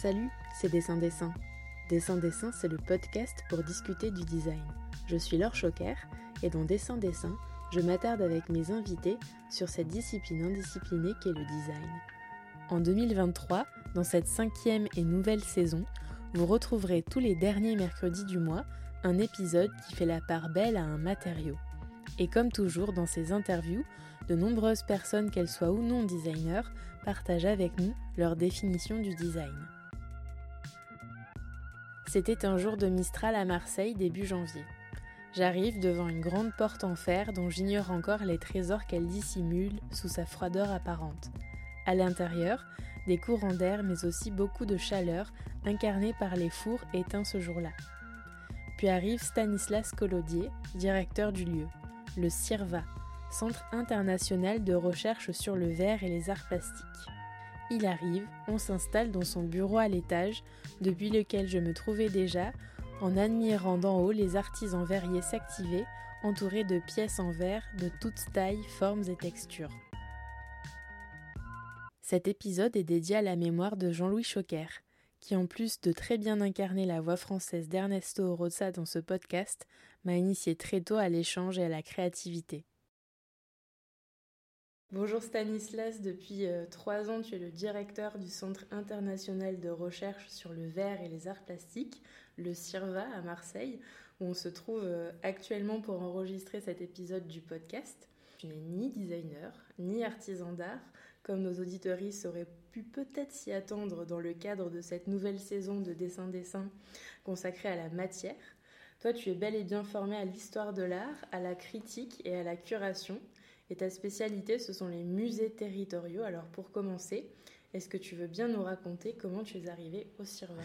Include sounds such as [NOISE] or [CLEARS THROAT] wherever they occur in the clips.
Salut, c'est Dessin Dessin. Dessin Dessin, c'est le podcast pour discuter du design. Je suis Laure Choquer et dans Dessin Dessin, je m'attarde avec mes invités sur cette discipline indisciplinée qu'est le design. En 2023, dans cette cinquième et nouvelle saison, vous retrouverez tous les derniers mercredis du mois un épisode qui fait la part belle à un matériau. Et comme toujours dans ces interviews, de nombreuses personnes, qu'elles soient ou non designers, partagent avec nous leur définition du design. C'était un jour de Mistral à Marseille début janvier. J'arrive devant une grande porte en fer dont j'ignore encore les trésors qu'elle dissimule sous sa froideur apparente. À l'intérieur, des courants d'air mais aussi beaucoup de chaleur incarnés par les fours éteints ce jour-là. Puis arrive Stanislas Collodier, directeur du lieu, le CIRVA, Centre international de recherche sur le verre et les arts plastiques. Il arrive, on s'installe dans son bureau à l'étage, depuis lequel je me trouvais déjà, en admirant d'en haut les artisans verriers s'activer, entourés de pièces en verre de toutes tailles, formes et textures. Cet épisode est dédié à la mémoire de Jean-Louis Choquer, qui en plus de très bien incarner la voix française d'Ernesto Rosa dans ce podcast, m'a initié très tôt à l'échange et à la créativité. Bonjour Stanislas, depuis euh, trois ans tu es le directeur du Centre international de recherche sur le verre et les arts plastiques, le CIRVA à Marseille, où on se trouve euh, actuellement pour enregistrer cet épisode du podcast. Tu n'es ni designer, ni artisan d'art, comme nos auditoristes auraient pu peut-être s'y attendre dans le cadre de cette nouvelle saison de dessin-dessin consacrée à la matière. Toi, tu es bel et bien formé à l'histoire de l'art, à la critique et à la curation. Et ta spécialité, ce sont les musées territoriaux. Alors pour commencer, est-ce que tu veux bien nous raconter comment tu es arrivé au CIRVA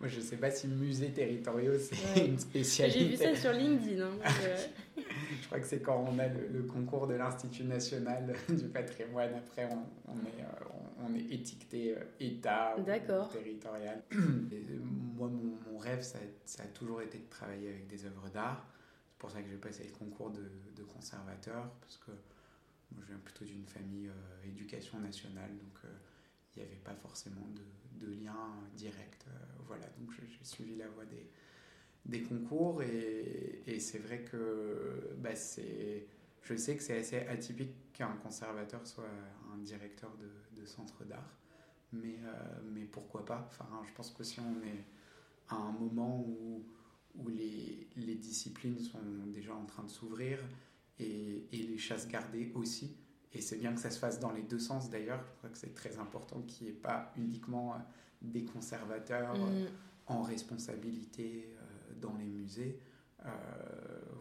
Moi, je ne sais pas si musées territoriaux, c'est une spécialité. J'ai vu ça sur LinkedIn. Hein, euh. [LAUGHS] je crois que c'est quand on a le, concours de l'Institut national [LAUGHS] du patrimoine. Après, on, est, euh, on, est étiqueté euh, État ou territorial. [CLEARS THROAT] moi, mon, rêve, ça, ça, a toujours été de travailler avec des œuvres d'art pour ça que j'ai passé le concours de, conservateur, parce que moi, je viens plutôt d'une famille euh, éducation nationale, donc euh, il n'y avait pas forcément de, lien direct. Euh, voilà, donc j'ai suivi la voie des, concours, et, c'est vrai que bah, c'est, je sais que c'est assez atypique qu'un conservateur soit un directeur de, centre d'art, mais, mais pourquoi pas? Je pense que si on est à un moment où où les, les, disciplines sont déjà en train de s'ouvrir et, et, les chasses gardées aussi. Et c'est bien que ça se fasse dans les deux sens d'ailleurs. Je crois que c'est très important qu'il n'y ait pas uniquement euh, des conservateurs mm. en responsabilité euh, dans les musées. Euh,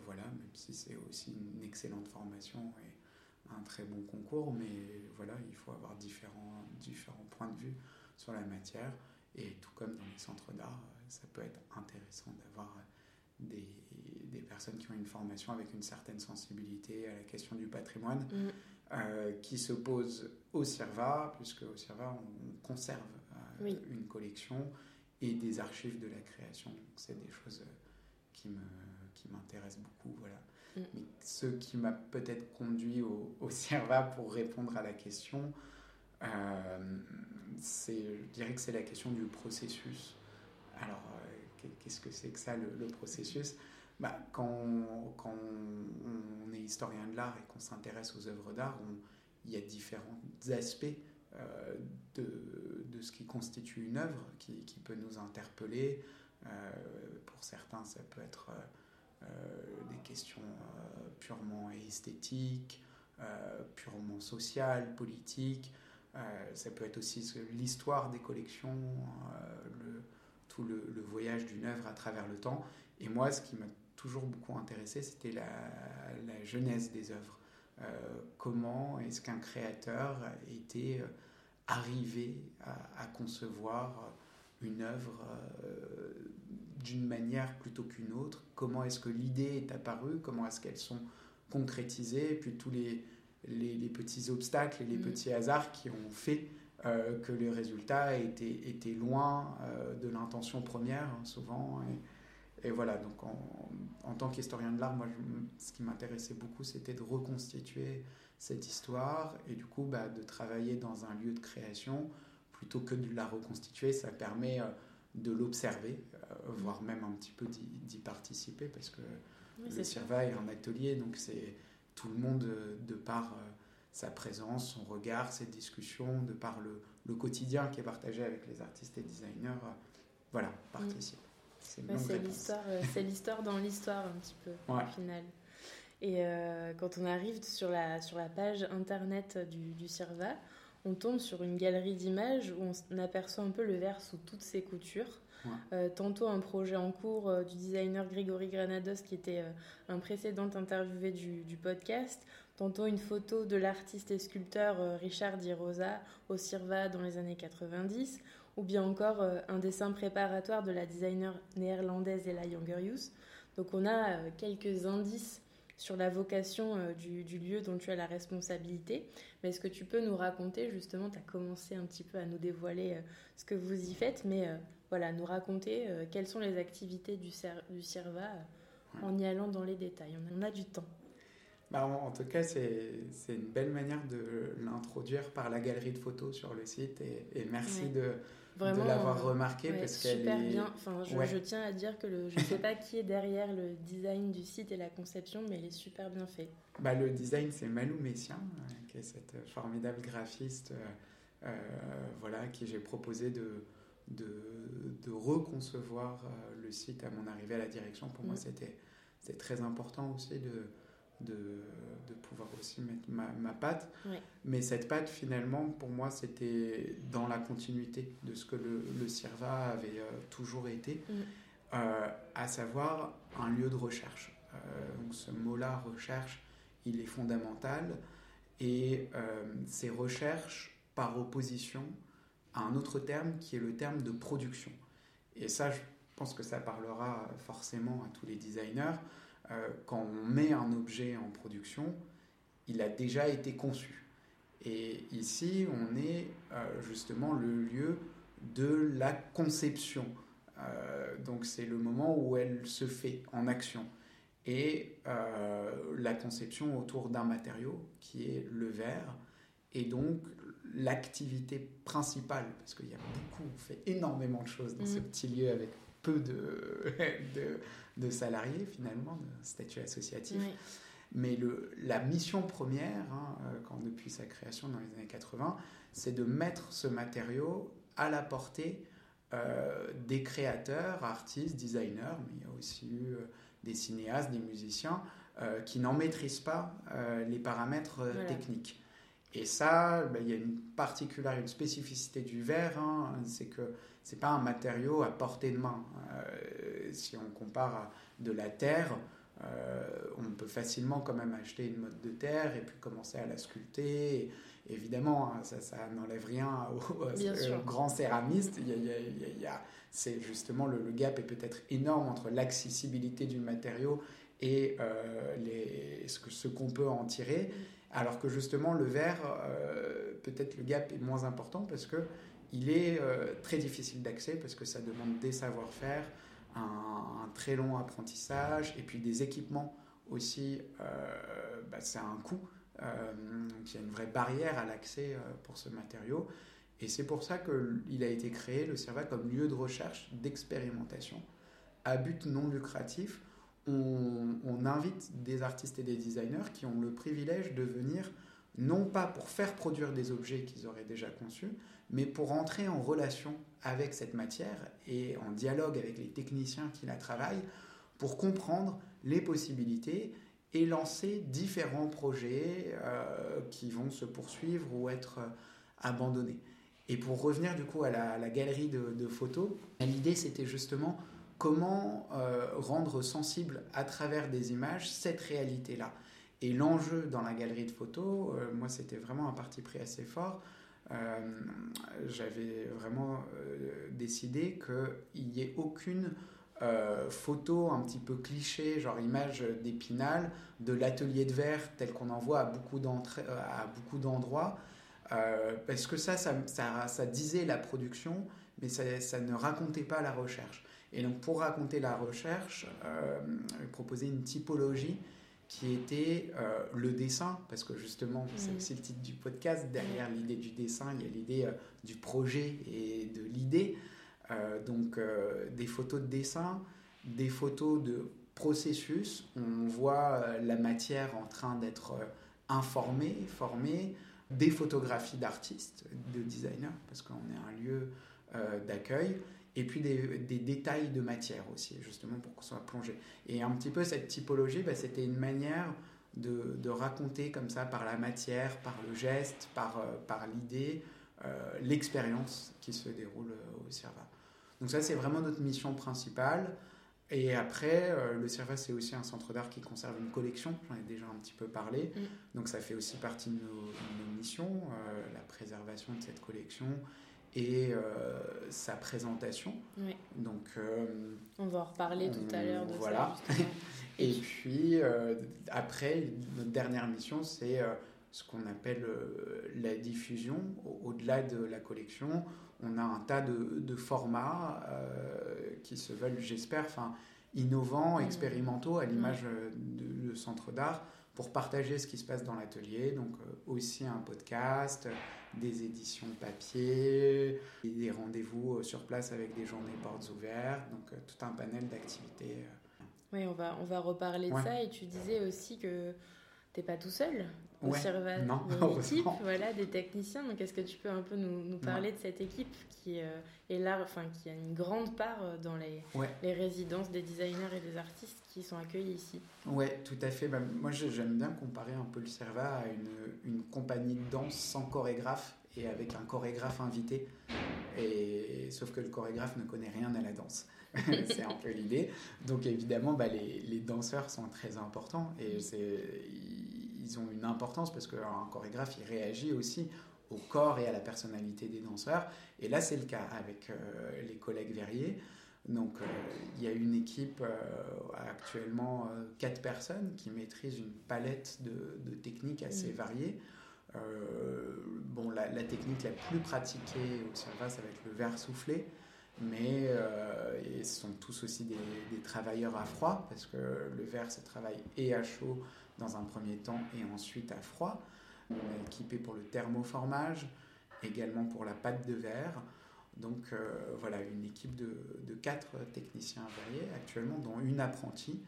voilà, même si c'est aussi une excellente formation et un très bon concours, mais voilà, il faut avoir différents, différents points de vue sur la matière. Et tout comme dans les centres d'art, ça peut être intéressant d'avoir des, des, personnes qui ont une formation avec une certaine sensibilité à la question du patrimoine, mm. euh, qui se posent au CIRVA, puisque au CIRVA, on conserve euh, une collection et des archives de la création. C'est des choses euh, qui me qui m'intéressent beaucoup voilà mm. mais ce qui m'a peut-être conduit au, au CIRVA pour répondre à la question c'est je dirais que c'est la question du processus alors qu'est-ce que c'est que ça, le, processus? Bah, quand, on est historien de l'art et qu'on s'intéresse aux œuvres d'art, il y a différents aspects euh, de, ce qui constitue une œuvre qui, peut nous interpeller. Euh, pour certains, ça peut être euh, des questions purement esthétiques, purement sociales, politiques. ça peut être aussi l'histoire des collections, le, tout le, voyage d'une œuvre à travers le temps. Et moi, ce qui m'a toujours beaucoup intéressé, c'était la, la, genèse des œuvres. Euh, comment est-ce qu'un créateur était euh, arrivé à, concevoir une œuvre euh, d'une manière plutôt qu'une autre? Comment est-ce que l'idée est apparue? Comment est-ce qu'elles sont concrétisées? Et puis tous les, les, petits obstacles et les mmh. petits hasards qui ont fait euh, que le résultat était, était loin euh, de l'intention première, hein, souvent. Et, voilà, donc en, tant qu'historien de l'art, moi, ce qui m'intéressait beaucoup, c'était de reconstituer cette histoire et du coup, bah, de travailler dans un lieu de création plutôt que de la reconstituer, ça permet de l'observer, voire même un petit peu d'y participer, parce que le CIRVA est un atelier, donc c'est tout le monde de par sa présence, son regard, ses discussions, de par le, le, quotidien qui est partagé avec les artistes et designers, voilà, participe. C'est l'histoire dans l'histoire un petit peu, au final. Et euh, quand on arrive sur la, sur la page internet du, du CIRVA, on tombe sur une galerie d'images où on aperçoit un peu le verre sous toutes ses coutures. Euh, tantôt un projet en cours euh, du designer Grégory Granados qui était un précédent interviewé du, du, podcast, tantôt une photo de l'artiste et sculpteur Richard Di Rosa au CIRVA dans les années 90, ou bien encore un dessin préparatoire de la designer néerlandaise Ella Youth. Donc on a quelques indices sur la vocation euh, du, lieu dont tu as la responsabilité. Mais est-ce que tu peux nous raconter, justement, tu as commencé un petit peu à nous dévoiler euh, ce que vous y faites, mais euh, voilà, nous raconter quelles sont les activités du, du CIRVA en y allant dans les détails. On a, du temps. Bah, en, tout cas, c'est une belle manière de l'introduire par la galerie de photos sur le site et, merci de Vraiment, de l'avoir euh, remarqué parce qu'elle super bien. Enfin, je, tiens à dire que le, je ne sais pas qui est derrière le design du site et la conception, mais elle est super bien fait. Bah, le design, c'est Malou Messien, euh, qui est cette formidable graphiste, euh, voilà, qui j'ai proposé de, de, de reconcevoir le site à mon arrivée à la direction. Pour moi, mm. c'était très important aussi de, de, de, pouvoir aussi mettre ma, ma patte. Mais cette patte, finalement, pour moi, c'était dans la continuité de ce que le, le CIRVA avait euh, toujours été, mm. euh, à savoir un lieu de recherche. Euh, donc ce mot-là, recherche, il est fondamental. Et ces recherches par opposition un autre terme qui est le terme de production. Et ça, je pense que ça parlera forcément à tous les designers. Euh, quand on met un objet en production, il a déjà été conçu. Et ici, on est euh, justement le lieu de la conception. Euh, donc c'est le moment où elle se fait en action. Et la conception autour d'un matériau qui est le verre. Et donc l'activité principale, parce qu'il y a beaucoup, on fait énormément de choses dans ce mm. petit lieu avec peu de, [LAUGHS] de, de salariés finalement, de statut associatif. Mais le, la mission première, hein, euh, quand, depuis sa création dans les années 80, c'est de mettre ce matériau à la portée euh, des créateurs, artistes, designers, mais il y a aussi eu euh, des cinéastes, des musiciens, qui n'en maîtrisent pas les paramètres techniques. Et ça, ben, il y a une particularité, une spécificité du verre, hein, c'est que c'est pas un matériau à portée de main. Euh, si on compare à de la terre, euh, on peut facilement quand même acheter une mode de terre et puis commencer à la sculpter. évidemment, hein, ça, ça n'enlève rien aux, grands céramistes. Il c'est justement le, gap est peut-être énorme entre l'accessibilité du matériau et euh, les, ce, ce qu'on peut en tirer. Alors que justement, le verre, peut-être le gap est moins important parce que il est euh, très difficile d'accès parce que ça demande des savoir-faire, un, très long apprentissage et puis des équipements aussi. Euh, bah, c'est un coût. Euh, il y a une vraie barrière à l'accès pour ce matériau. Et c'est pour ça qu'il a été créé, le CERVA, comme lieu de recherche, d'expérimentation, à but non lucratif. On, invite des artistes et des designers qui ont le privilège de venir, non pas pour faire produire des objets qu'ils auraient déjà conçus, mais pour entrer en relation avec cette matière et en dialogue avec les techniciens qui la travaillent pour comprendre les possibilités et lancer différents projets euh, qui vont se poursuivre ou être euh, abandonnés. Et pour revenir du coup à la, galerie de, photos, l'idée c'était justement comment euh, rendre sensible à travers des images cette réalité-là. Et l'enjeu dans la galerie de photos, moi c'était vraiment un parti pris assez fort, euh, j'avais vraiment euh, décidé qu'il n'y ait aucune euh, photo un petit peu cliché, genre image d'épinal, de l'atelier de verre tel qu'on en voit à beaucoup d'endroits, parce que ça ça, disait la production, mais ça, ne racontait pas la recherche. Et donc pour raconter la recherche, proposer une typologie qui était le dessin, parce que justement, c'est aussi le titre du podcast, derrière l'idée du dessin, il y a l'idée du projet et de l'idée. donc des photos de dessin, des photos de processus, on voit la matière en train d'être informée, formée, des photographies d'artistes, de designers, parce qu'on est un lieu d'accueil, et puis des, détails de matière aussi, justement pour qu'on soit plongé. Et un petit peu cette typologie, bah, c'était une manière de, raconter comme ça par la matière, par le geste, par, euh, par l'idée, euh, l'expérience qui se déroule euh, au CIRVA. Donc ça, c'est vraiment notre mission principale. Et après, le CIRVA, c'est aussi un centre d'art qui conserve une collection, j'en ai déjà un petit peu parlé. Mm. Donc ça fait aussi partie de nos, missions, la préservation de cette collection et euh, sa présentation. Donc, euh, on va en reparler tout à l'heure de voilà. ça. [LAUGHS] et puis, euh, après, notre dernière mission, c'est ce qu'on appelle la diffusion. Au-delà de la collection, on a un tas de, de formats qui se veulent, j'espère, innovants, mmh. expérimentaux, à l'image mmh. du centre d'art, pour partager ce qui se passe dans l'atelier. Donc, aussi un podcast des éditions papier, des rendez-vous euh, sur place avec des journées portes ouvertes, donc euh, tout un panel d'activités. Euh. Oui, on va, on va reparler de ça. Et tu disais aussi que tu n'es pas tout seul ouais, non, [LAUGHS] équipe, voilà, des techniciens. Donc, est-ce que tu peux un peu nous, nous parler de cette équipe qui est là, enfin, qui a une grande part dans les, les résidences des designers et des artistes qui sont accueillis ici? Oui, tout à fait. Bah, moi, j'aime bien comparer un peu le CERVA à une, une, compagnie de danse sans chorégraphe et avec un chorégraphe invité. Et, sauf que le chorégraphe ne connaît rien à la danse. [LAUGHS] c'est un peu l'idée. Donc évidemment, bah, les, les, danseurs sont très importants et ils ont une importance parce qu'un chorégraphe, il réagit aussi au corps et à la personnalité des danseurs. Et là, c'est le cas avec euh, les collègues verriers. Donc euh, il y a une équipe, euh, actuellement euh, quatre personnes, qui maîtrisent une palette de, techniques assez mm. variées. bon, la, technique la plus pratiquée au CERVA, ça va être le verre soufflé, mais ils sont tous aussi des, des, travailleurs à froid, parce que le verre se travaille et à chaud dans un premier temps et ensuite à froid. On est équipé pour le thermoformage, également pour la pâte de verre. Donc euh, voilà, une équipe de, quatre techniciens variés actuellement, dont une apprentie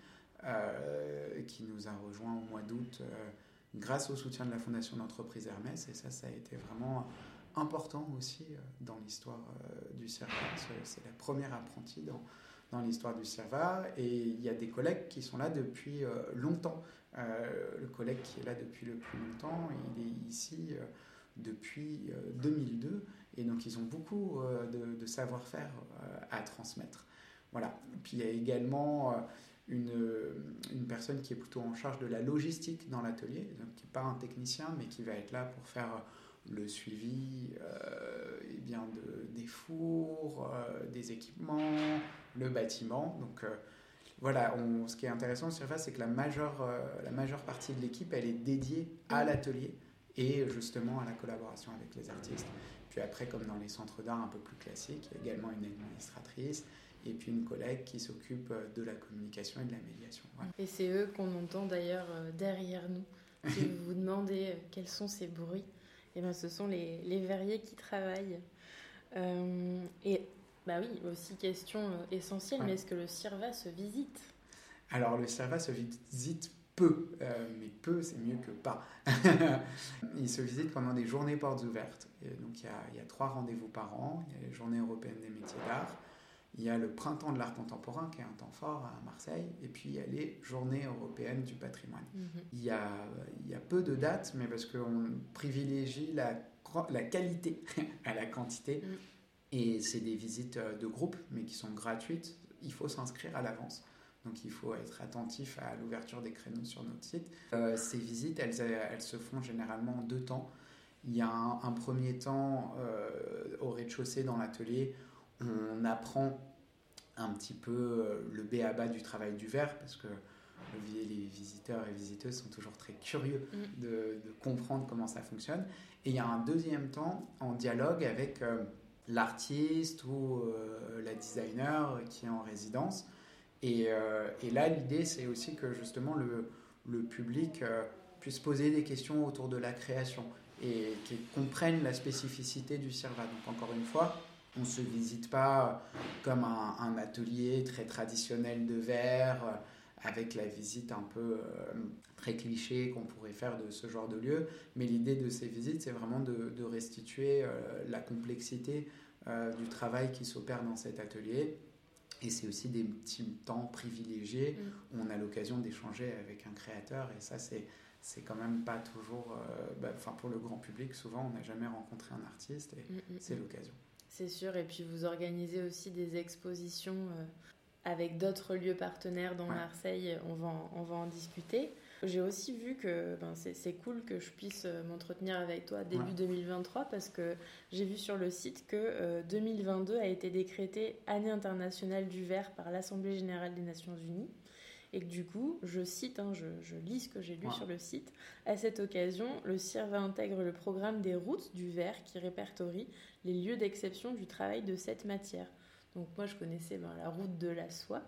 euh, qui nous a rejoint au mois d'août euh, grâce au soutien de la Fondation d'entreprise Hermès. Et ça, ça a été vraiment important aussi dans l'histoire du CERVA. C'est la première apprentie dans, dans l'histoire du CERVA. Et il y a des collègues qui sont là depuis longtemps. Le collègue qui est là depuis le plus longtemps, il est ici depuis 2002. Et donc, ils ont beaucoup euh, de, savoir-faire euh, à transmettre. Voilà. Puis, il y a également euh, une, personne qui est plutôt en charge de la logistique dans l'atelier, qui n'est pas un technicien, mais qui va être là pour faire le suivi eh bien de, des fours, des équipements, le bâtiment. Donc voilà, on, ce qui est intéressant sur Surface, c'est que la majeure, la majeure partie de l'équipe, elle est dédiée à mmh. l'atelier et justement à la collaboration avec les artistes. Puis après, comme dans les centres d'art un peu plus classiques, il y a également une administratrice et puis une collègue qui s'occupe euh, de la communication et de la médiation. Et c'est eux qu'on entend d'ailleurs euh, derrière nous. Si vous [LAUGHS] vous demandez euh, quels sont ces bruits, et bien, ce sont les, les verriers qui travaillent. et bah oui, aussi question essentielle, mais est-ce que le CIRVA se visite? Alors le CIRVA se visite peu, euh, mais peu c'est mieux que pas. [LAUGHS] il se visite pendant des journées portes ouvertes. Et donc il y, a, il y a, trois rendez-vous par an. Il y a les journées européennes des métiers d'art. Il y a le printemps de l'art contemporain qui est un temps fort à Marseille. Et puis il y a les journées européennes du patrimoine. Mhm. il, y a, il y a peu de dates, mais parce qu'on privilégie la, la qualité [LAUGHS] à la quantité. Mhm. Et c'est des visites de groupe, mais qui sont gratuites. Il faut s'inscrire à l'avance. Donc il faut être attentif à l'ouverture des créneaux sur notre site. Euh, ces visites, elles, elles, se font généralement en deux temps. Il y a un, premier temps euh, au rez-de-chaussée dans l'atelier, on apprend un petit peu euh, le B à bas du travail du verre parce que les visiteurs et visiteuses sont toujours très curieux mm. de, de, comprendre comment ça fonctionne. Et il y a un deuxième temps en dialogue avec l'artiste ou la designer qui est en résidence et, euh, et là, l'idée, c'est aussi que justement le, public puisse poser des questions autour de la création et qu'ils comprennent la spécificité du CIRVA. Donc encore une fois, on ne se visite pas comme un, atelier très traditionnel de verre, avec la visite un peu très cliché qu'on pourrait faire de ce genre de lieu. Mais l'idée de ces visites, c'est vraiment de, restituer la complexité du travail qui s'opère dans cet atelier et c'est aussi des petits temps privilégiés mm. où on a l'occasion d'échanger avec un créateur. Et ça, c'est, c'est quand même pas toujours. Euh, bah, enfin, pour le grand public, souvent, on n'a jamais rencontré un artiste et mm, mm, c'est l'occasion. C'est sûr. Et puis, vous organisez aussi des expositions euh, avec d'autres lieux partenaires dans Marseille. On va, on va en discuter. J'ai aussi vu que ben, c'est cool que je puisse euh, m'entretenir avec toi début 2023 parce que j'ai vu sur le site que 2022 euh, a été décrété année internationale du verre par l'Assemblée générale des Nations unies. Et que du coup, je cite, hein, je, lis ce que j'ai lu sur le site, à cette occasion, le CIRVA intègre le programme des routes du verre qui répertorie les lieux d'exception du travail de cette matière. Donc moi, je connaissais ben, la route de la soie,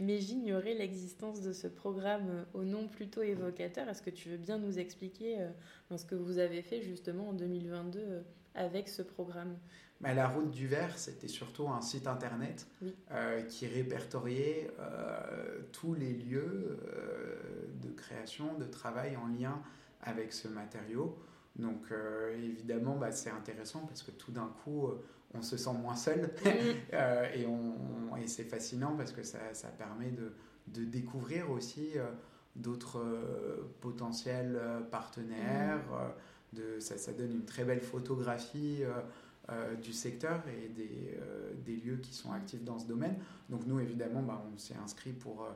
mais j'ignorais l'existence de ce programme euh, au nom plutôt évocateur. Est-ce que tu veux bien nous expliquer euh, ben, ce que vous avez fait justement en 2022 euh, avec ce programme? Bah, La route du verre, c'était surtout un site internet qui répertoriait tous les lieux de création, de travail en lien avec ce matériau. Donc évidemment, bah, c'est intéressant parce que tout d'un coup on se sent moins seul. Mm. [LAUGHS] Euh, et, on, et c'est fascinant parce que ça, ça permet de, de, découvrir aussi euh, d'autres euh, potentiels partenaires. Mm. de, ça, ça, donne une très belle photographie du secteur et des, des, lieux qui sont actifs dans ce domaine. Donc nous, évidemment, bah, on s'est inscrit pour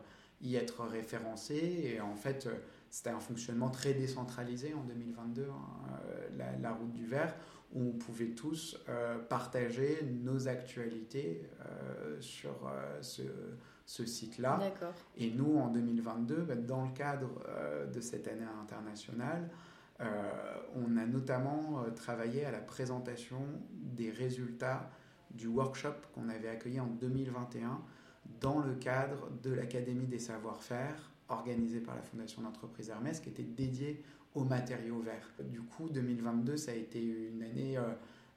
y être référencé. Et en fait, c'était un fonctionnement très décentralisé en 2022, hein, la, la, route du verre où on pouvait tous euh, partager nos actualités euh, sur euh, ce, ce site-là. Et nous, en 2022, bah, dans le cadre de cette année internationale, on a notamment travaillé à la présentation des résultats du workshop qu'on avait accueilli en 2021 dans le cadre de l'Académie des savoir-faire organisée par la Fondation d'entreprise Hermès, qui était dédiée aux matériaux verts. Du coup, 2022, ça a été une année euh,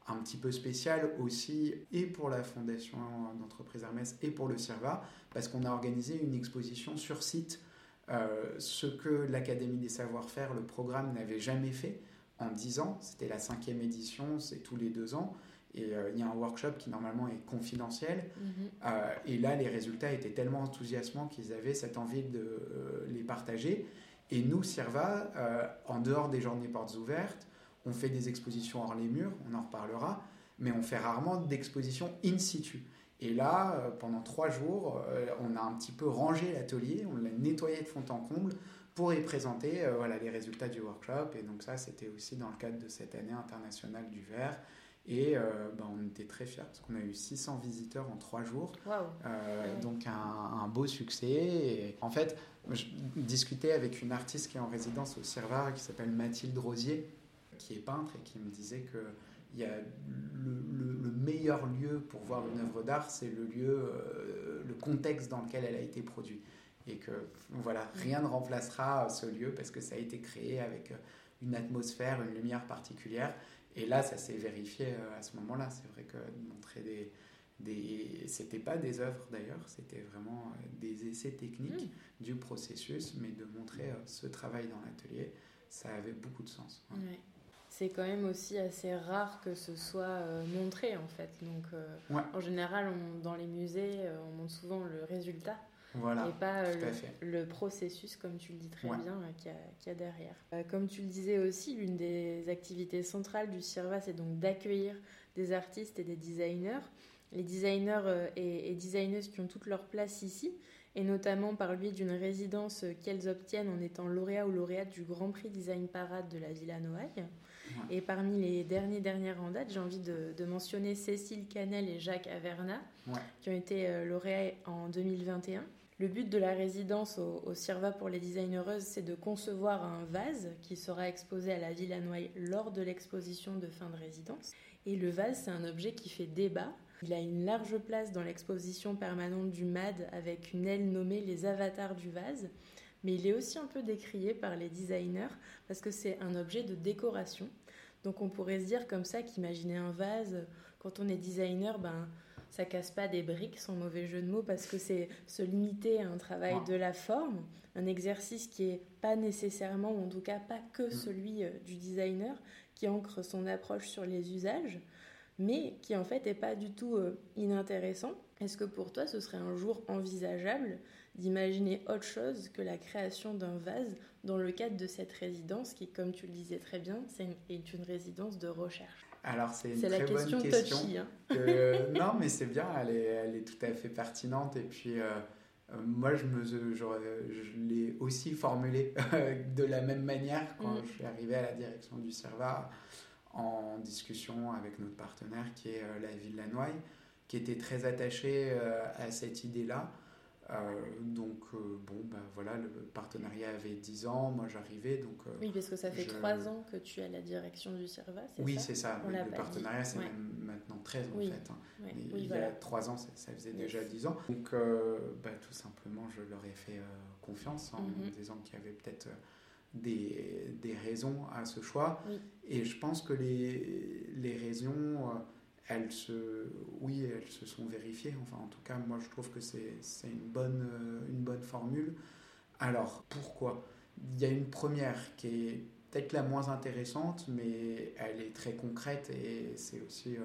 un petit peu spéciale aussi, et pour la Fondation d'entreprise Hermès et pour le CIRVA, parce qu'on a organisé une exposition sur site, euh, ce que l'Académie des savoir-faire, le programme, n'avait jamais fait en 10 ans. C'était la cinquième édition, c'est tous les deux ans. Et euh, il y a un workshop qui normalement est confidentiel. Mhm. et là, les résultats étaient tellement enthousiasmants qu'ils avaient cette envie de les partager. Et nous, Sirva, euh, en dehors des journées portes ouvertes, on fait des expositions hors les murs, on en reparlera, mais on fait rarement d'expositions in situ. Et là, euh, pendant trois jours, euh, on a un petit peu rangé l'atelier, on l'a nettoyé de fond en comble pour y présenter voilà, les résultats du workshop. Et donc ça, c'était aussi dans le cadre de cette année internationale du verre. Et ben, on était très fiers parce qu'on a eu 600 visiteurs en trois jours. Donc un, un, beau succès. Et en fait, je discutais avec une artiste qui est en résidence au Cirvar qui s'appelle Mathilde Rosier, qui est peintre et qui me disait que il y a le, meilleur lieu pour voir une œuvre d'art, c'est le lieu, euh, le contexte dans lequel elle a été produite. Et que voilà, rien ne remplacera ce lieu parce que ça a été créé avec une atmosphère, une lumière particulière. Et là, ça s'est vérifié euh, à ce moment-là. C'est vrai que montrer des, des... C'était pas des œuvres d'ailleurs, c'était vraiment euh, des essais techniques hmm. du processus, mais de montrer euh, ce travail dans l'atelier, ça avait beaucoup de sens. C'est quand même aussi assez rare que ce soit euh, montré en fait. Donc en général, dans les musées, on montre souvent le résultat. Et pas le, processus, comme tu le dis très bien, qu'il y, a derrière. comme tu le disais aussi, l'une des activités centrales du CIRVA, c'est donc d'accueillir des artistes et des designers les designers euh, et, designeuses qui ont toute leur place ici, et notamment par biais d'une résidence qu'elles obtiennent en étant lauréats ou lauréates du Grand Prix Design Parade de la Villa Noailles. Et parmi les derniers dernières en date, j'ai envie de, mentionner Cécile Canel et Jacques Averna, qui ont été euh, lauréats en 2021. Le but de la résidence au, au CIRVA pour les designereuses, c'est de concevoir un vase qui sera exposé à la Villa Noailles lors de l'exposition de fin de résidence. Et le vase, c'est un objet qui fait débat il a une large place dans l'exposition permanente du MAD avec une aile nommée Les avatars du vase, mais il est aussi un peu décrié par les designers parce que c'est un objet de décoration. Donc on pourrait se dire comme ça qu'imaginer un vase, quand on est designer, ben ça casse pas des briques sans mauvais jeu de mots parce que c'est se limiter à un travail de la forme, un exercice qui est pas nécessairement, ou en tout cas pas que mm. celui euh, du designer, qui ancre son approche sur les usages, mais qui en fait est pas du tout euh, inintéressant. Est-ce que pour toi ce serait un jour envisageable d'imaginer autre chose que la création d'un vase dans le cadre de cette résidence qui, comme tu le disais très bien, est une résidence de recherche? Alors, c'est une très la question bonne question. Touchy, hein. [LAUGHS] non, mais c'est bien, elle est, elle est, tout à fait pertinente. Et puis, euh, euh, moi, je, me, je, je l'ai aussi formulée de la même manière quand mm. je suis arrivé à la direction du CERVA en discussion avec notre partenaire qui est euh, la ville de Noye, qui était très attachée à cette idée-là. Euh, donc, euh, bon, ben voilà, le partenariat avait 10 ans, moi j'arrivais. donc euh, Oui, parce que ça fait 3 ans que tu es à la direction du CERVA, c'est oui, ça Oui, c'est ça. le partenariat, c'est même maintenant 13 en fait. Hein. il y a 3 ans, ça, faisait déjà 10 ans. Donc, bah, tout simplement, je leur ai fait confiance en mhm. disant qu'il y avait peut-être des, des, raisons à ce choix. Et je pense que les, les raisons elles se, oui, elles se sont vérifiées. Enfin, en tout cas, moi, je trouve que c'est une bonne, euh, une bonne formule. Alors, pourquoi? Il y a une première qui est peut-être la moins intéressante, mais elle est très concrète et c'est aussi euh,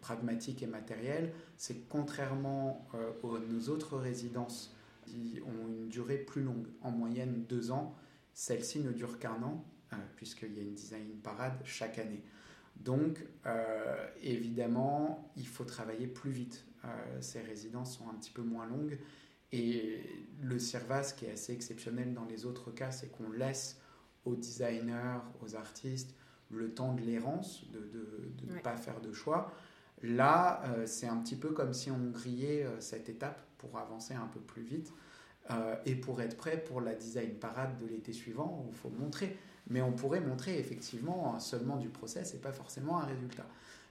pragmatique et matériel. C'est contrairement euh, aux nos autres résidences qui ont une durée plus longue, en moyenne deux ans, celle-ci ne dure qu'un an, puisqu'il y a une design parade chaque année. Donc, euh, évidemment, il faut travailler plus vite. Euh, ces résidences sont un petit peu moins longues. Et le CIRVAS, qui est assez exceptionnel dans les autres cas, c'est qu'on laisse aux designers, aux artistes, le temps de l'errance, de, ne pas faire de choix. Là, euh, c'est un petit peu comme si on grillait cette étape pour avancer un peu plus vite et pour être prêt pour la design parade de l'été suivant où il faut montrer mais on pourrait montrer effectivement seulement du process et pas forcément un résultat.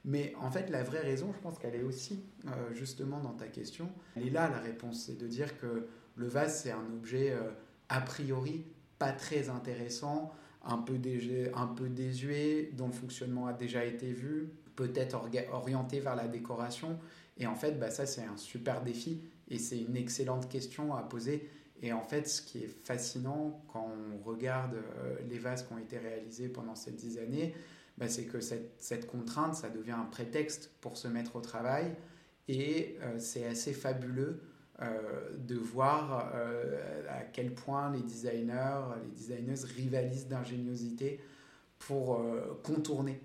Mais en fait, la vraie raison, je pense qu'elle est aussi euh, justement dans ta question. Elle est là, la réponse, c'est de dire que le vase, c'est un objet euh, a priori pas très intéressant, un peu, un peu désuet, dont le fonctionnement a déjà été vu, peut-être orienté vers la décoration. Et en fait, bah, ça, c'est un super défi et c'est une excellente question à poser et en fait, ce qui est fascinant quand on regarde euh, les vases qui ont été réalisés pendant ces dix années, bah, c'est que cette, contrainte, ça devient un prétexte pour se mettre au travail. Et euh, c'est assez fabuleux euh, de voir à quel point les designers, les designeuses rivalisent d'ingéniosité pour contourner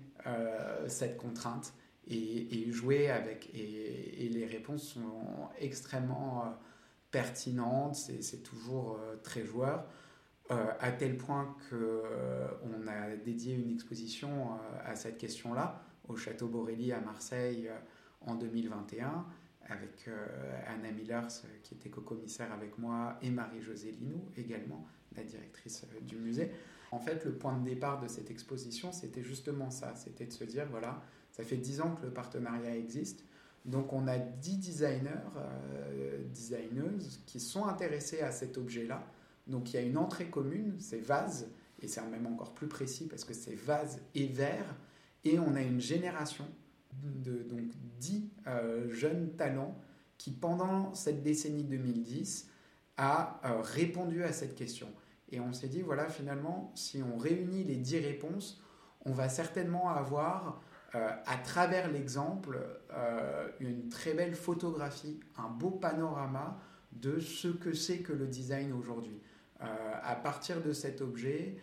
cette contrainte et, jouer avec. Et, et, les réponses sont extrêmement pertinente, c'est toujours euh, très joueur. Euh, à tel point qu'on euh, a dédié une exposition à cette question-là au Château Borelli à Marseille en 2021 avec Anna Millers qui était co-commissaire avec moi et Marie-Josée Linou également, la directrice du musée. En fait, le point de départ de cette exposition, c'était justement ça, c'était de se dire, voilà, ça fait dix ans que le partenariat existe, donc on a 10 designers, euh, designeuses qui sont intéressés à cet objet-là. Donc il y a une entrée commune, c'est vase, et c'est même encore plus précis parce que c'est vase et verre. Et on a une génération de donc 10 euh, jeunes talents qui, pendant cette décennie 2010, a euh, répondu à cette question. Et on s'est dit, voilà, finalement, si on réunit les 10 réponses, on va certainement avoir à travers l'exemple, euh, une très belle photographie, un beau panorama de ce que c'est que le design aujourd'hui. Euh, à partir de cet objet,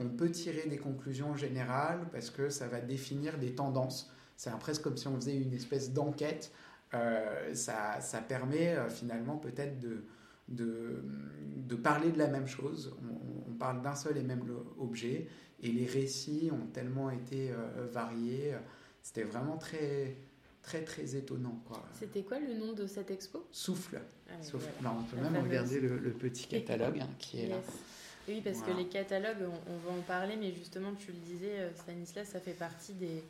on peut tirer des conclusions générales parce que ça va définir des tendances. C'est presque comme si on faisait une espèce d'enquête. Ça, ça, permet finalement peut-être de, de, parler de la même chose. On parle d'un seul et même objet et les récits ont tellement été euh, variés. C'était vraiment très, très, très étonnant. C'était quoi le nom de cette expo? Souffle. Ah on peut même regarder le, petit catalogue hein, qui est là. Oui, parce que les catalogues, on, va en parler, mais justement, tu le disais, euh, Stanislas, ça fait partie des,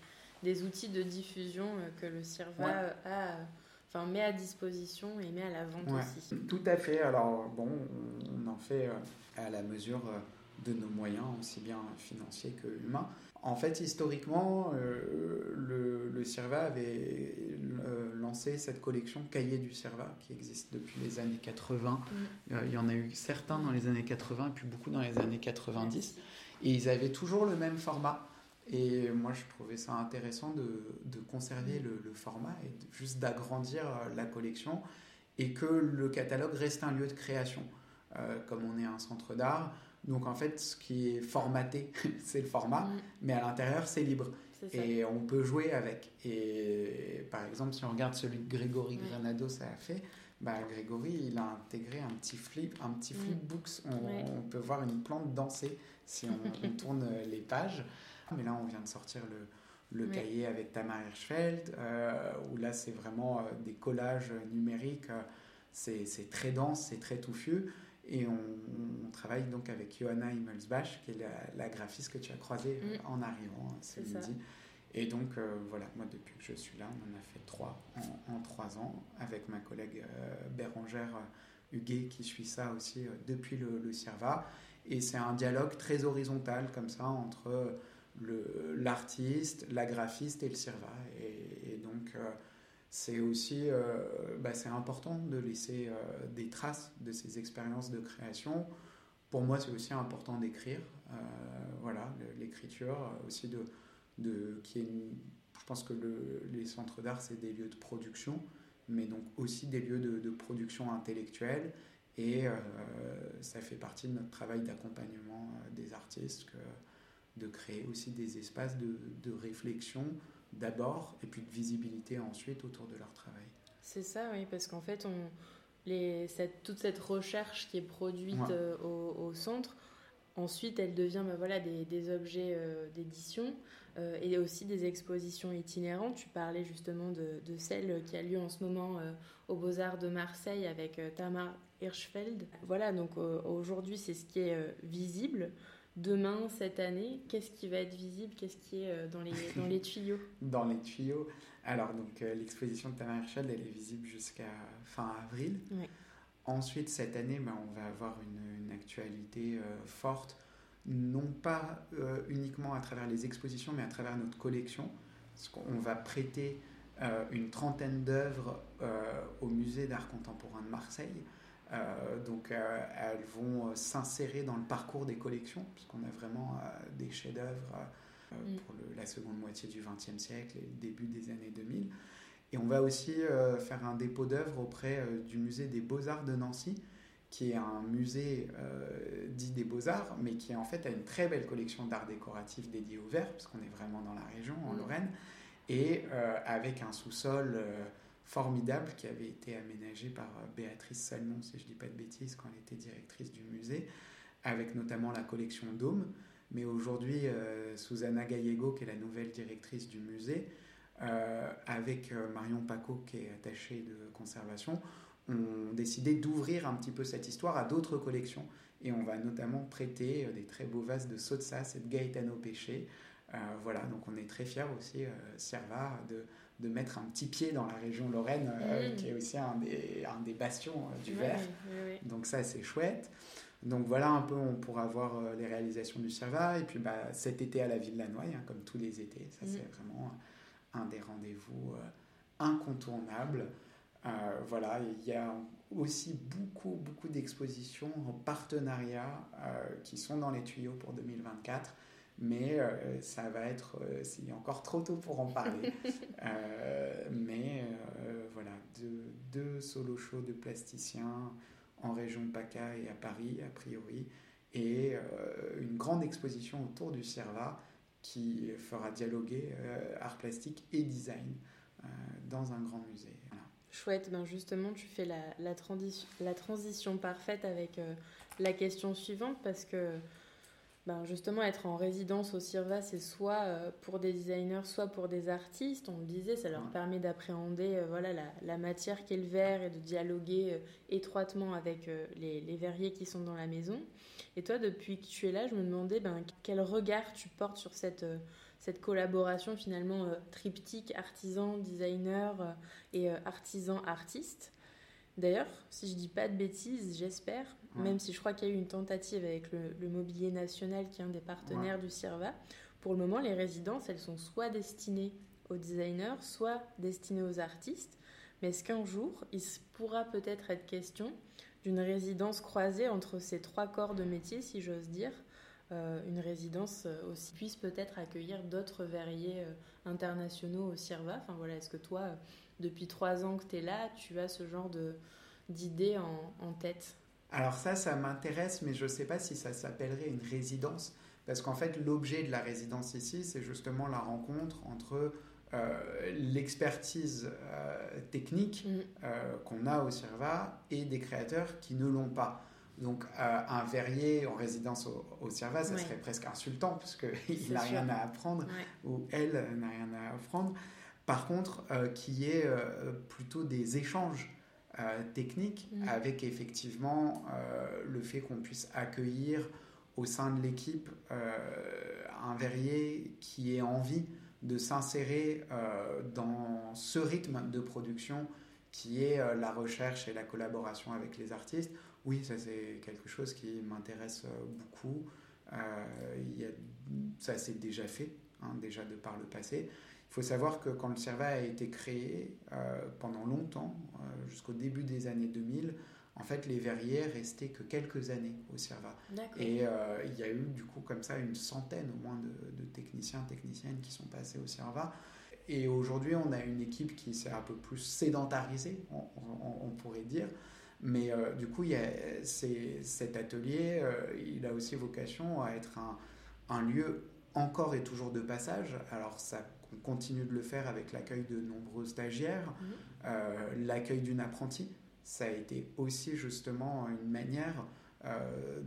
des outils de diffusion euh, que le CIRVA a enfin, met à disposition et met à la vente aussi. Tout à fait. Alors, bon, on en fait à la mesure de nos moyens, aussi bien financiers que humains. En fait, historiquement, euh, le, le, CIRVA avait euh, lancé cette collection Cahiers du CIRVA qui existe depuis les années 80. Mm. Euh, il y en a eu certains dans les années 80 et puis beaucoup dans les années 90. Et ils avaient toujours le même format. Et moi, je trouvais ça intéressant de, de conserver le, le, format et juste d'agrandir la collection et que le catalogue reste un lieu de création. comme on est un centre d'art, donc en fait, ce qui est formaté, [LAUGHS] c'est le format, mm. mais à l'intérieur, c'est libre. Et on peut jouer avec. Et par exemple, si on regarde celui que Grégory Granados a fait, bah, Grégory, il a intégré un petit flip, un petit flipbooks. Mm. On, on, peut voir une plante danser si [LAUGHS] on, tourne les pages. Mais là, on vient de sortir le, le cahier avec Tamar Hirschfeld, euh, où là, c'est vraiment euh, des collages numériques. Euh, c'est très dense, c'est très touffu. Et on, travaille donc avec Johanna Himmelsbach, qui est la, graphiste que tu as croisée euh, mm. en arrivant hein, ce midi. Et donc, euh, voilà, moi, depuis que je suis là, on en a fait trois en, trois ans, avec ma collègue euh, Bérangère Huguet, qui suit ça aussi depuis le, le CIRVA. Et c'est un dialogue très horizontal, comme ça, entre l'artiste, la graphiste et le CIRVA. Et, et donc, c'est aussi euh, bah, c'est important de laisser euh, des traces de ces expériences de création. Pour moi, c'est aussi important d'écrire. Euh, voilà, l'écriture aussi de, de qui est je pense que le, les centres d'art c'est des lieux de production, mais donc aussi des lieux de, de production intellectuelle. Et ça fait partie de notre travail d'accompagnement des artistes que de créer aussi des espaces de, de réflexion d'abord et puis de visibilité ensuite autour de leur travail. C'est ça, oui, parce qu'en fait, on, les, cette, toute cette recherche qui est produite euh, au, centre, ensuite, elle devient bah, voilà, des, des objets euh, d'édition euh, et aussi des expositions itinérantes. Tu parlais justement de, de, celle qui a lieu en ce moment aux Beaux-Arts de Marseille avec Tamar Hirschfeld. Voilà, donc aujourd'hui, c'est ce qui est visible demain, cette année, qu'est-ce qui va être visible Qu'est-ce qui est euh, dans les, [LAUGHS] dans les tuyaux? Dans les tuyaux. Alors, donc, euh, l'exposition de Tamar Herschel, elle est visible jusqu'à fin avril. Ensuite, cette année, ben, on va avoir une, une actualité euh, forte, non pas uniquement à travers les expositions, mais à travers notre collection. Parce qu'on va prêter une trentaine d'œuvres au musée d'art contemporain de Marseille. Euh, donc euh, elles vont euh, s'insérer dans le parcours des collections, puisqu'on a vraiment des chefs-d'œuvre mm. pour la seconde moitié du XXe siècle et le début des années 2000. Et on va aussi faire un dépôt d'œuvres auprès du musée des beaux-arts de Nancy, qui est un musée dit des beaux-arts, mais qui en fait a une très belle collection d'art décoratif dédiée au verre, parce qu'on est vraiment dans la région, en mm. Lorraine, et avec un sous-sol formidable qui avait été aménagé par euh, Béatrice Salmon, si je ne dis pas de bêtises, quand elle était directrice du musée, avec notamment la collection Dôme. Mais aujourd'hui, euh, Susanna Gallego, qui est la nouvelle directrice du musée, euh, avec Marion Paco, qui est attachée de conservation, ont décidé d'ouvrir un petit peu cette histoire à d'autres collections. Et on va notamment prêter des très beaux vases de Sotsas et de Gaetano Péché. voilà, donc on est très fiers aussi, Serva, de, de mettre un petit pied dans la région Lorraine, euh, mm. qui est aussi un des, un des bastions euh, du verre. Donc ça, c'est chouette. Donc voilà un peu, on pourra voir euh, les réalisations du CIRVA. Et puis bah, cet été à la Ville de la Noye, hein, comme tous les étés, ça mm. c'est vraiment un des rendez-vous incontournables. voilà, il y a aussi beaucoup, beaucoup d'expositions en partenariat qui sont dans les tuyaux pour 2024 mais euh, ça va être, euh, c'est encore trop tôt pour en parler. [LAUGHS] Euh, mais voilà, deux, deux solo shows de plasticiens en région PACA et à Paris, a priori, et une grande exposition autour du CERVA qui fera dialoguer art plastique et design dans un grand musée. Chouette, ben justement, tu fais la, la, transition, la transition parfaite avec la question suivante parce que ben justement être en résidence au CIRVA, c'est soit euh, pour des designers, soit pour des artistes. On le disait, ça leur permet d'appréhender euh, voilà, la, la, matière qu'est le verre et de dialoguer euh, étroitement avec les, les, verriers qui sont dans la maison. Et toi, depuis que tu es là, je me demandais ben, quel regard tu portes sur cette, cette collaboration finalement triptyque artisan-designer et artisan-artiste. D'ailleurs, si je dis pas de bêtises, j'espère, même si je crois qu'il y a eu une tentative avec le, Mobilier National, qui est un des partenaires du CIRVA, pour le moment, les résidences, elles sont soit destinées aux designers, soit destinées aux artistes. Mais est-ce qu'un jour, il pourra peut-être être question d'une résidence croisée entre ces trois corps de métier, si j'ose dire, euh, une résidence euh, aussi puisse peut-être accueillir d'autres verriers euh, internationaux au CIRVA. Enfin voilà, est-ce que toi, depuis trois ans que tu es là, tu as ce genre d'idée en, en tête? Alors ça, ça m'intéresse, mais je ne sais pas si ça s'appellerait une résidence, parce qu'en fait, l'objet de la résidence ici, c'est justement la rencontre entre euh, l'expertise euh, technique mm. euh, qu'on a au CIRVA et des créateurs qui ne l'ont pas. Donc un verrier en résidence au, CIRVA, ça serait presque insultant, puisqu'il [LAUGHS] n'a rien à apprendre, ou elle n'a rien à apprendre. Par contre, qui est plutôt des échanges euh, technique, mm. avec effectivement euh, le fait qu'on puisse accueillir au sein de l'équipe euh, un verrier qui ait envie de s'insérer dans ce rythme de production qui est la recherche et la collaboration avec les artistes. Oui, ça c'est quelque chose qui m'intéresse beaucoup. Ça s'est déjà fait, hein, déjà de par le passé. Il faut savoir que quand le CERVA a été créé, euh, pendant longtemps, euh, jusqu'au début des années 2000, en fait, les verriers restaient que quelques années au CERVA. Et euh, il y a eu, du coup, comme ça, une centaine au moins de, techniciens, techniciennes qui sont passés au CERVA. Et aujourd'hui, on a une équipe qui s'est un peu plus sédentarisée, on, pourrait dire. Mais du coup, il y a, cet atelier, il a aussi vocation à être un, un lieu encore et toujours de passage. Alors ça on continue de le faire avec l'accueil de nombreux stagiaires, mhm. euh, l'accueil d'une apprentie. Ça a été aussi justement une manière euh,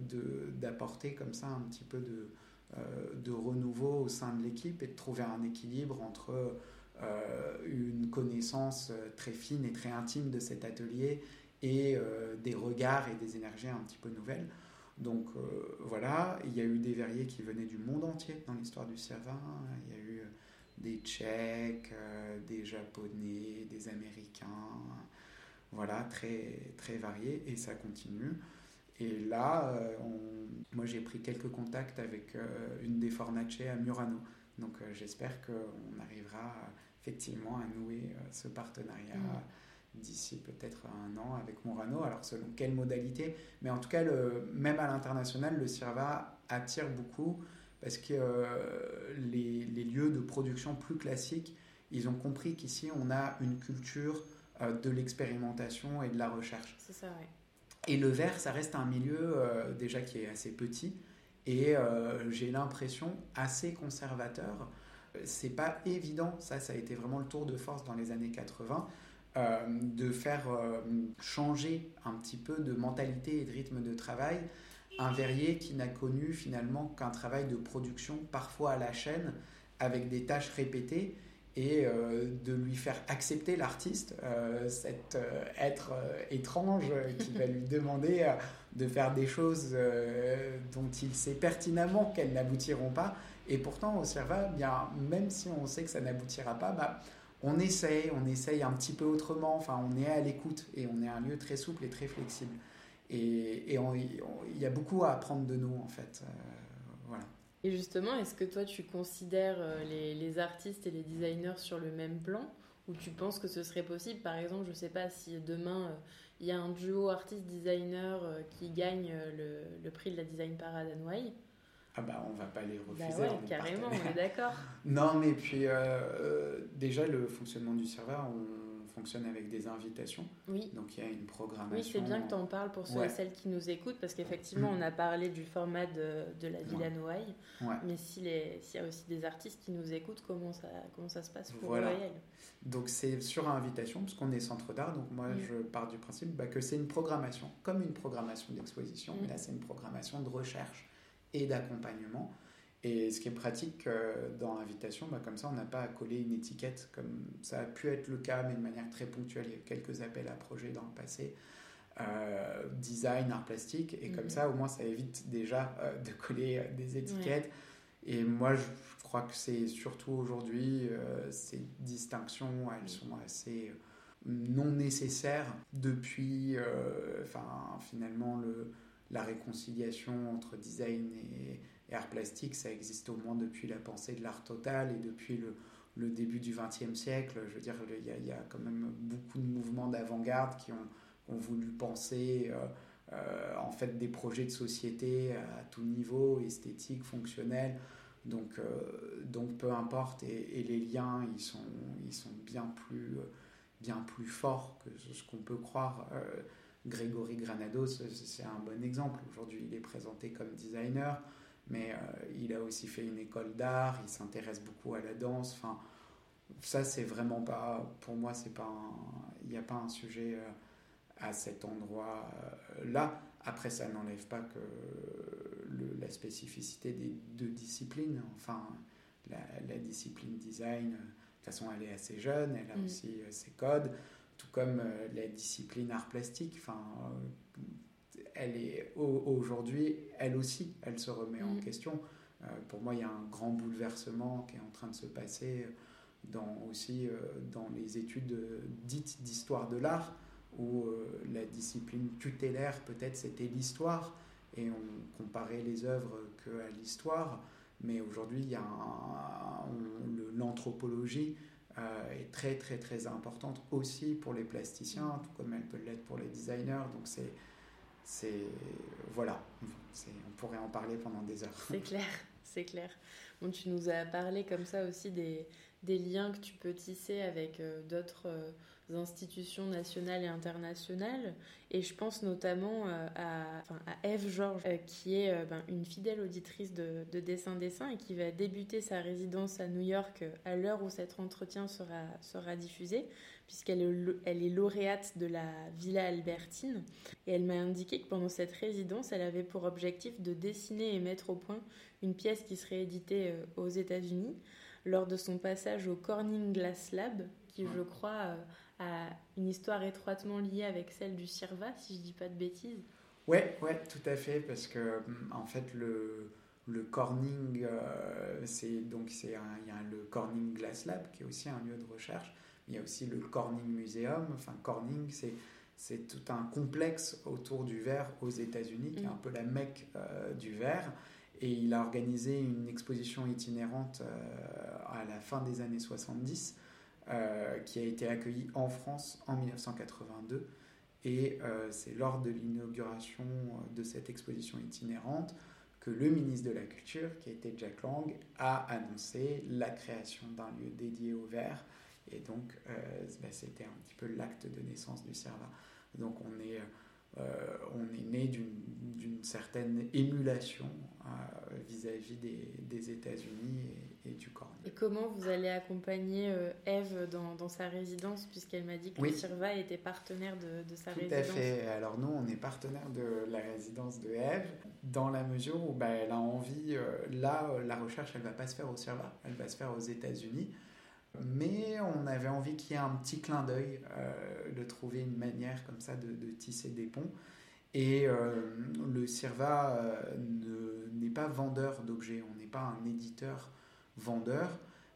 d'apporter comme ça un petit peu de, euh, de renouveau au sein de l'équipe et de trouver un équilibre entre une connaissance très fine et très intime de cet atelier et des regards et des énergies un petit peu nouvelles. Donc voilà, il y a eu des verriers qui venaient du monde entier dans l'histoire du Cervin. Il y a eu des Tchèques, euh, des Japonais, des Américains, voilà, très, très variés, et ça continue. Et là, euh, moi j'ai pris quelques contacts avec euh, une des Fornace à Murano. Donc j'espère qu'on arrivera effectivement à nouer ce partenariat mm. d'ici peut-être un an avec Murano. Alors selon quelle modalité, mais en tout cas, le, même à l'international, le CIRVA attire beaucoup parce que euh, les, lieux de production plus classiques, ils ont compris qu'ici, on a une culture euh, de l'expérimentation et de la recherche. C'est ça, oui. Et le verre, ça reste un milieu euh, déjà qui est assez petit et j'ai l'impression assez conservateur. C'est pas évident, ça, ça a été vraiment le tour de force dans les années 80. de faire changer un petit peu de mentalité et de rythme de travail un verrier qui n'a connu finalement qu'un travail de production, parfois à la chaîne, avec des tâches répétées, et euh, de lui faire accepter l'artiste, euh, cet euh, être étrange qui va lui [LAUGHS] demander de faire des choses dont il sait pertinemment qu'elles n'aboutiront pas. Et pourtant, au Cerva, bien, même si on sait que ça n'aboutira pas, bah, on essaye, on essaye un petit peu autrement, enfin, on est à l'écoute et on est un lieu très souple et très flexible. Et, il y a beaucoup à apprendre de nous, en fait. Euh, voilà. Et justement, est-ce que toi, tu considères euh, les, artistes et les designers sur le même plan? Ou tu penses que ce serait possible? Par exemple, je ne sais pas si demain, euh, il y a un duo artiste-designer qui gagne le, prix de la Design Parade à Noailles? Ah bah on va pas les bah refuser. Bah carrément, on est d'accord. [LAUGHS] non mais puis déjà le fonctionnement du serveur, on, fonctionne avec des invitations. Oui. Donc il y a une programmation. Oui, c'est bien que tu en parles pour ceux et celles qui nous écoutent, parce qu'effectivement, on a parlé du format de, de la Villa Noailles. Mais s'il y a aussi des artistes qui nous écoutent, comment ça, comment ça se passe pour voilà. Donc c'est sur invitation, parce qu'on est centre d'art. Donc moi, mm. je pars du principe bah, que c'est une programmation, comme une programmation d'exposition. Mm. Mais là, c'est une programmation de recherche et d'accompagnement. Et ce qui est pratique dans l'invitation, bah, comme ça, on n'a pas à coller une étiquette, comme ça a pu être le cas, mais de manière très ponctuelle. Il y a eu quelques appels à projets dans le passé. Euh, design, art plastique, et comme mhm. ça, au moins, ça évite déjà euh, de coller euh, des étiquettes. Et moi, je crois que c'est surtout aujourd'hui, ces distinctions, elles sont assez non nécessaires depuis, enfin, finalement, le, la réconciliation entre design et, art plastique, ça existe au moins depuis la pensée de l'art total et depuis le, le début du XXe siècle. Je veux dire, il y, a, quand même beaucoup de mouvements d'avant-garde qui ont voulu penser euh, euh, en fait des projets de société à tout niveau, esthétique, fonctionnel. Donc, euh, donc peu importe, et, les liens, ils sont, ils sont bien, plus, bien plus forts que ce qu'on peut croire. Grégory Granados, c'est un bon exemple. Aujourd'hui, il est présenté comme designer, mais il a aussi fait une école d'art, il s'intéresse beaucoup à la danse. Enfin, ça, c'est vraiment pas, pour moi, c'est pas, il n'y a pas un sujet à cet endroit-là. Après, ça n'enlève pas que la spécificité des deux disciplines. Enfin, la, discipline design, de toute façon, elle est assez jeune, elle a mm. aussi euh, ses codes, tout comme euh, la discipline art plastique. Enfin, euh, elle est aujourd'hui, elle aussi, elle se remet en mm. question. pour moi, il y a un grand bouleversement qui est en train de se passer dans, aussi dans les études dites d'histoire de l'art où euh, la discipline tutélaire peut-être c'était l'histoire et on comparait les œuvres qu'à l'histoire, mais aujourd'hui il y a l'anthropologie euh, est très très très importante aussi pour les plasticiens, tout comme elle peut l'être pour les designers. Donc c'est c'est voilà, on pourrait en parler pendant des heures. C'est clair, c'est clair. Bon, tu nous as parlé comme ça aussi des, des liens que tu peux tisser avec euh, d'autres institutions nationales et internationales. Et je pense notamment euh, à, Eve Georges, euh, qui est euh, ben, une fidèle auditrice de, dessin-dessin et qui va débuter sa résidence à New York à l'heure où cet entretien sera, sera diffusé, puisqu'elle est, elle est lauréate de la Villa Albertine. Et elle m'a indiqué que pendant cette résidence, elle avait pour objectif de dessiner et mettre au point une pièce qui serait éditée aux États-Unis lors de son passage au Corning Glass Lab, qui, je crois, à une histoire étroitement liée avec celle du CIRVA, si je dis pas de bêtises. Ouais, ouais, tout à fait, parce que hum, en fait le le Corning, euh, c'est donc c'est il y a le Corning Glass Lab qui est aussi un lieu de recherche. Il y a aussi le Corning Museum. Enfin, Corning, c'est c'est tout un complexe autour du verre aux États-Unis, qui est un mm. peu la mecque euh, du verre. Et il a organisé une exposition itinérante euh, à la fin des années 70 euh, qui a été accueilli en France en 1982. Et c'est lors de l'inauguration de cette exposition itinérante que le ministre de la Culture, qui était Jack Lang, a annoncé la création d'un lieu dédié au verre. Et donc, euh, bah, c'était un petit peu l'acte de naissance du CERVA. Donc, on est, on est né d'une certaine émulation vis-à-vis des, des États-Unis et, du Corning. Et comment vous allez accompagner euh, Eve dans, dans, sa résidence, puisqu'elle m'a dit que oui. Sirva était partenaire de, de sa résidence Tout à fait. Alors nous, on est partenaire de la résidence de Eve, dans la mesure où bah, elle a envie, euh, là, la recherche, elle ne va pas se faire au Sirva, elle va se faire aux États-Unis. Mais on avait envie qu'il y ait un petit clin d'œil, euh, de trouver une manière comme ça de, de tisser des ponts. Et le CIRVA n'est pas vendeur d'objets, on n'est pas un éditeur vendeur,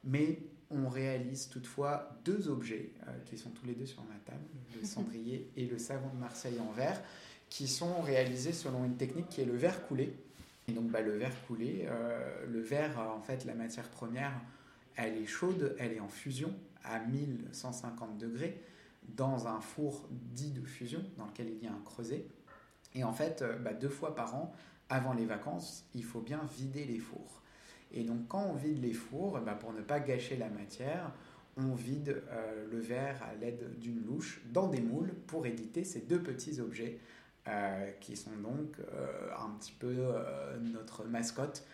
mais on réalise toutefois deux objets euh, qui sont tous les deux sur ma table, le [LAUGHS] cendrier et le savon de Marseille en verre, qui sont réalisés selon une technique qui est le verre coulé. Et donc bah, le verre coulé, euh, le verre, en fait, la matière première, elle est chaude, elle est en fusion à 1150 degrés dans un four dit de fusion dans lequel il y a un creuset. Et en fait, euh, bah, deux fois par an, avant les vacances, il faut bien vider les fours. Et donc quand on vide les fours, ben, pour ne pas gâcher la matière, on vide euh, le verre à l'aide d'une louche dans des moules pour éditer ces deux petits objets euh, qui sont donc un petit peu notre mascotte.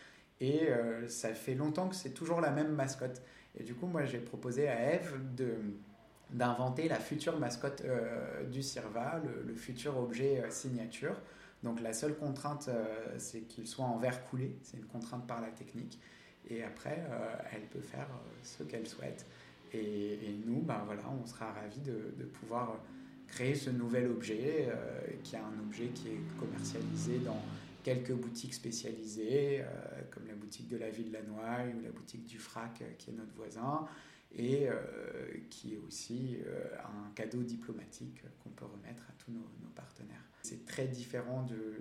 Et ça fait longtemps que c'est toujours la même mascotte. Et du coup, moi, j'ai proposé à Eve d'inventer la future mascotte du CIRVA, le, futur objet signature. Donc la seule contrainte, c'est qu'il soit en verre coulé, c'est une contrainte par la technique. Et après, elle peut faire ce qu'elle souhaite. Et, nous, ben voilà, on sera ravis de, de pouvoir créer ce nouvel objet, qui est un objet qui est commercialisé dans quelques boutiques spécialisées, comme la boutique de la ville de la Noailles ou la boutique du Frac, qui est notre voisin et euh, qui est aussi euh, un cadeau diplomatique qu'on peut remettre à tous nos, partenaires. C'est très différent de,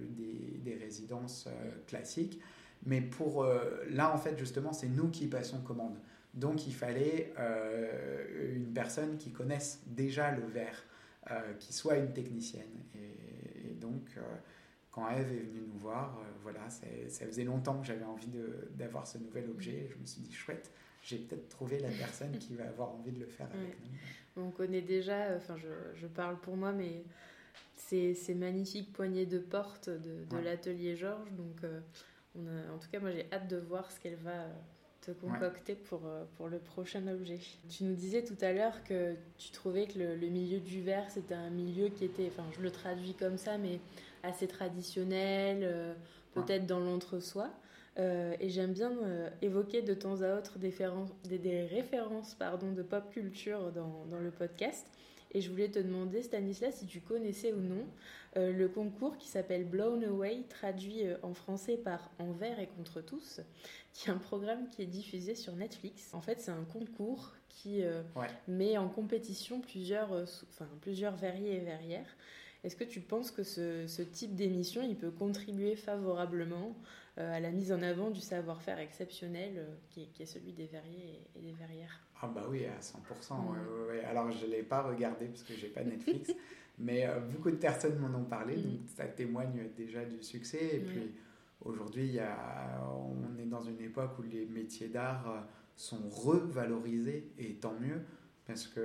des, résidences euh, classiques, mais pour là, en fait, justement, c'est nous qui passons commande. Donc, il fallait une personne qui connaisse déjà le verre, qui soit une technicienne. Et, donc, quand Eve est venue nous voir, voilà, ça faisait longtemps que j'avais envie d'avoir ce nouvel objet. Je me suis dit, chouette, j'ai peut-être trouvé la personne qui va avoir envie de le faire avec nous. On connaît déjà, enfin je, je, parle pour moi, mais ces, ces magnifiques poignées de porte de, de l'atelier Georges. Donc euh, on a, en tout cas, moi j'ai hâte de voir ce qu'elle va te concocter pour, euh, pour le prochain objet. Tu nous disais tout à l'heure que tu trouvais que le, le milieu du verre, c'était un milieu qui était, enfin je le traduis comme ça, mais assez traditionnel, euh, peut-être dans l'entre-soi. Euh, et j'aime bien euh, évoquer de temps à autre des, des, références pardon, de pop culture dans, dans, le podcast. Et je voulais te demander, Stanislas, si tu connaissais ou non euh, le concours qui s'appelle Blown Away, traduit en français par Envers et contre tous, qui est un programme qui est diffusé sur Netflix. En fait, c'est un concours qui met en compétition plusieurs, enfin, plusieurs verriers et verrières. Est-ce que tu penses que ce, ce type d'émission, il peut contribuer favorablement euh, à la mise en avant du savoir-faire exceptionnel euh, qui, est celui des verriers et, des verrières? Ah bah oui, à 100%. Mm. Alors je ne l'ai pas regardé parce que j'ai pas Netflix, [LAUGHS] mais euh, beaucoup de personnes m'en ont parlé, donc mm. ça témoigne déjà du succès. Et puis aujourd'hui, on est dans une époque où les métiers d'art sont revalorisés et tant mieux parce que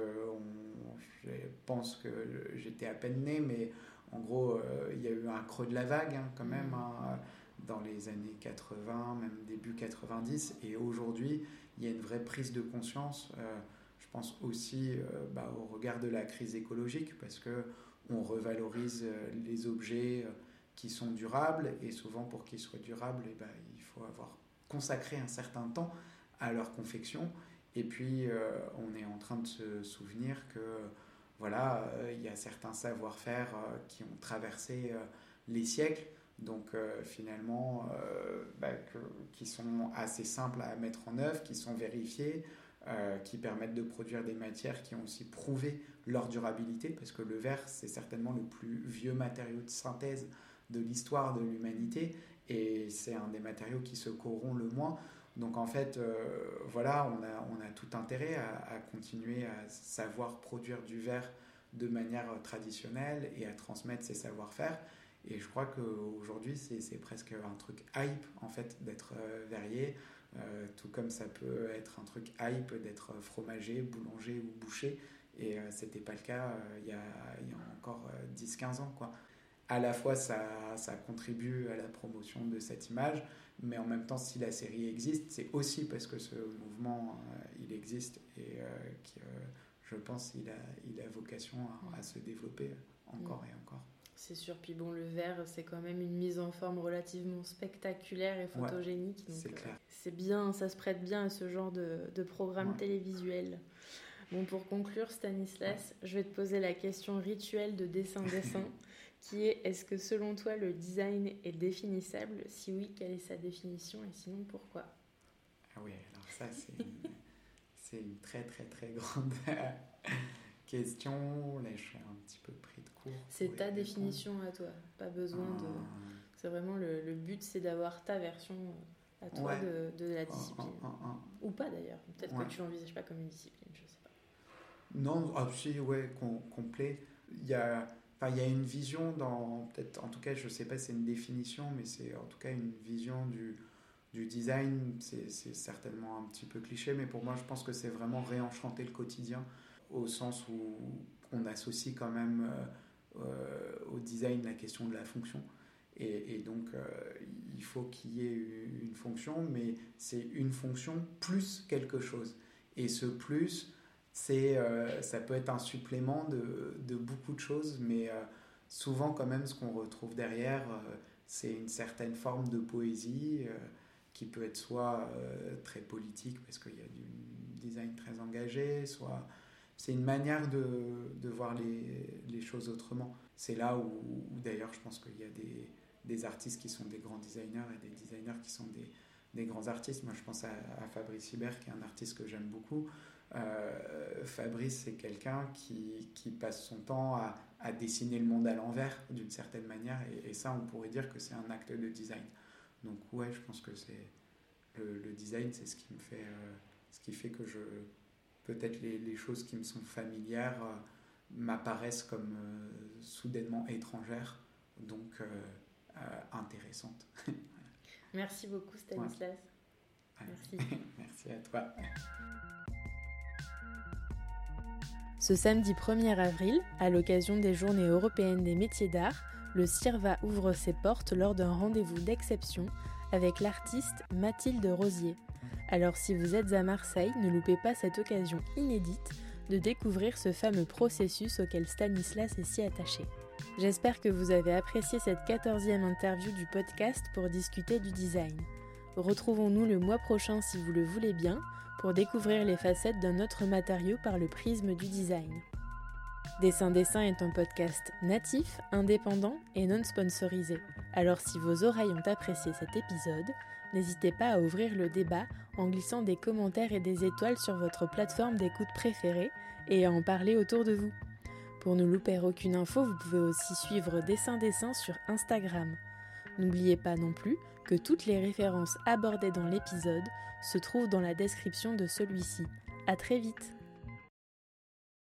je pense que j'étais à peine né, mais en gros, il y a eu un creux de la vague hein, quand même. Mm. Hein, dans les années 80, même début 90. Et aujourd'hui, il y a une vraie prise de conscience, euh, je pense aussi euh, bah, au regard de la crise écologique, parce que on revalorise euh, les objets qui sont durables, et souvent pour qu'ils soient durables, eh ben, il faut avoir consacré un certain temps à leur confection. Et puis, on est en train de se souvenir que voilà, il y a certains savoir-faire qui ont traversé les siècles donc euh, finalement euh, bah, qui sont assez simples à mettre en œuvre, qui sont vérifiés, euh, qui permettent de produire des matières qui ont aussi prouvé leur durabilité, parce que le verre, c'est certainement le plus vieux matériau de synthèse de l'histoire de l'humanité, et c'est un des matériaux qui se corrompt le moins. Donc en fait, voilà, on a, tout intérêt à, continuer à savoir produire du verre de manière traditionnelle et à transmettre ses savoir-faire. Et je crois qu'aujourd'hui, c'est presque un truc hype, en fait, d'être euh, verrier, euh, tout comme ça peut être un truc hype d'être fromager, boulanger ou boucher. Et euh, c'était pas le cas il y, a, encore 10-15 ans, quoi. À la fois, ça, contribue à la promotion de cette image, mais en même temps, si la série existe, c'est aussi parce que ce mouvement, il existe et que je pense il a, il a vocation à, à se développer encore et encore. C'est sûr. Puis bon, le verre, c'est quand même une mise en forme relativement spectaculaire et photogénique. c'est clair. Euh, c'est bien, ça se prête bien à ce genre de, de programme télévisuel. Bon, pour conclure, Stanislas, je vais te poser la question rituelle de dessin-dessin, [LAUGHS] qui est est-ce que selon toi le design est définissable? Si oui, quelle est sa définition? Et sinon pourquoi? Ah oui, alors ça, c'est une, [LAUGHS] très très très grande [LAUGHS] question. Là, je suis un petit peu pris de court. C'est ta définition à toi. Pas besoin de. Ah. C'est vraiment le, le but, c'est d'avoir ta version à toi de, de, la discipline. Ou pas d'ailleurs. Peut-être que tu l'envisages pas comme une discipline, je sais pas. Non, ah, si, ouais, complet. Il y a. Enfin, il y a une vision dans, peut-être, en tout cas, je sais pas si c'est une définition, mais c'est en tout cas une vision du, du design. C'est certainement un petit peu cliché, mais pour moi, je pense que c'est vraiment réenchanter le quotidien au sens où on associe quand même euh, euh, au design la question de la fonction. Et, donc, euh, il faut qu'il y ait une fonction, mais c'est une fonction plus quelque chose. Et ce plus, c'est, ça peut être un supplément de, de beaucoup de choses, mais souvent quand même ce qu'on retrouve derrière, c'est une certaine forme de poésie qui peut être soit très politique parce qu'il y a du design très engagé, soit c'est une manière de, de voir les, les, choses autrement. C'est là où, d'ailleurs je pense qu'il y a des, des, artistes qui sont des grands designers et des designers qui sont des, des grands artistes. Moi je pense à, Fabrice Hibert qui est un artiste que j'aime beaucoup. Euh, Fabrice c'est quelqu'un qui, qui, passe son temps à, à, dessiner le monde à l'envers d'une certaine manière et, ça on pourrait dire que c'est un acte de design. Donc ouais je pense que c'est le, le, design c'est ce qui me fait... Euh, ce qui fait que je, peut-être les, choses qui me sont familières euh, m'apparaissent comme soudainement étrangères, donc intéressantes. Merci beaucoup Stanislas. Merci. [LAUGHS] Merci à toi. Ce samedi 1er avril, à l'occasion des Journées européennes des métiers d'art, le CIRVA ouvre ses portes lors d'un rendez-vous d'exception avec l'artiste Mathilde Rosier. Alors si vous êtes à Marseille, ne loupez pas cette occasion inédite de découvrir ce fameux processus auquel Stanislas est si attaché. J'espère que vous avez apprécié cette quatorzième interview du podcast pour discuter du design. Retrouvons-nous le mois prochain si vous le voulez bien pour découvrir les facettes d'un autre matériau par le prisme du design. Dessin Dessin est un podcast natif, indépendant et non sponsorisé. Alors si vos oreilles ont apprécié cet épisode, n'hésitez pas à ouvrir le débat en glissant des commentaires et des étoiles sur votre plateforme d'écoute préférée et à en parler autour de vous. Pour ne louper aucune info, vous pouvez aussi suivre Dessin Dessin sur Instagram. N'oubliez pas non plus que toutes les références abordées dans l'épisode se trouvent dans la description de celui-ci. À très vite